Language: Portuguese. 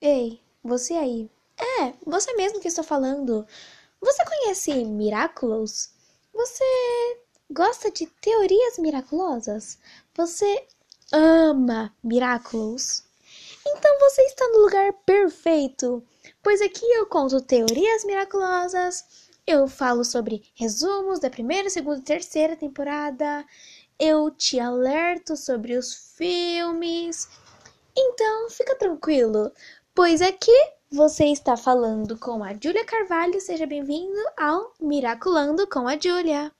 Ei, você aí. É, você mesmo que estou falando. Você conhece Miraculous? Você gosta de teorias miraculosas? Você ama Miraculous? Então você está no lugar perfeito, pois aqui eu conto teorias miraculosas, eu falo sobre resumos da primeira, segunda e terceira temporada, eu te alerto sobre os filmes. Então fica tranquilo, pois aqui você está falando com a Júlia Carvalho. Seja bem-vindo ao Miraculando com a Júlia.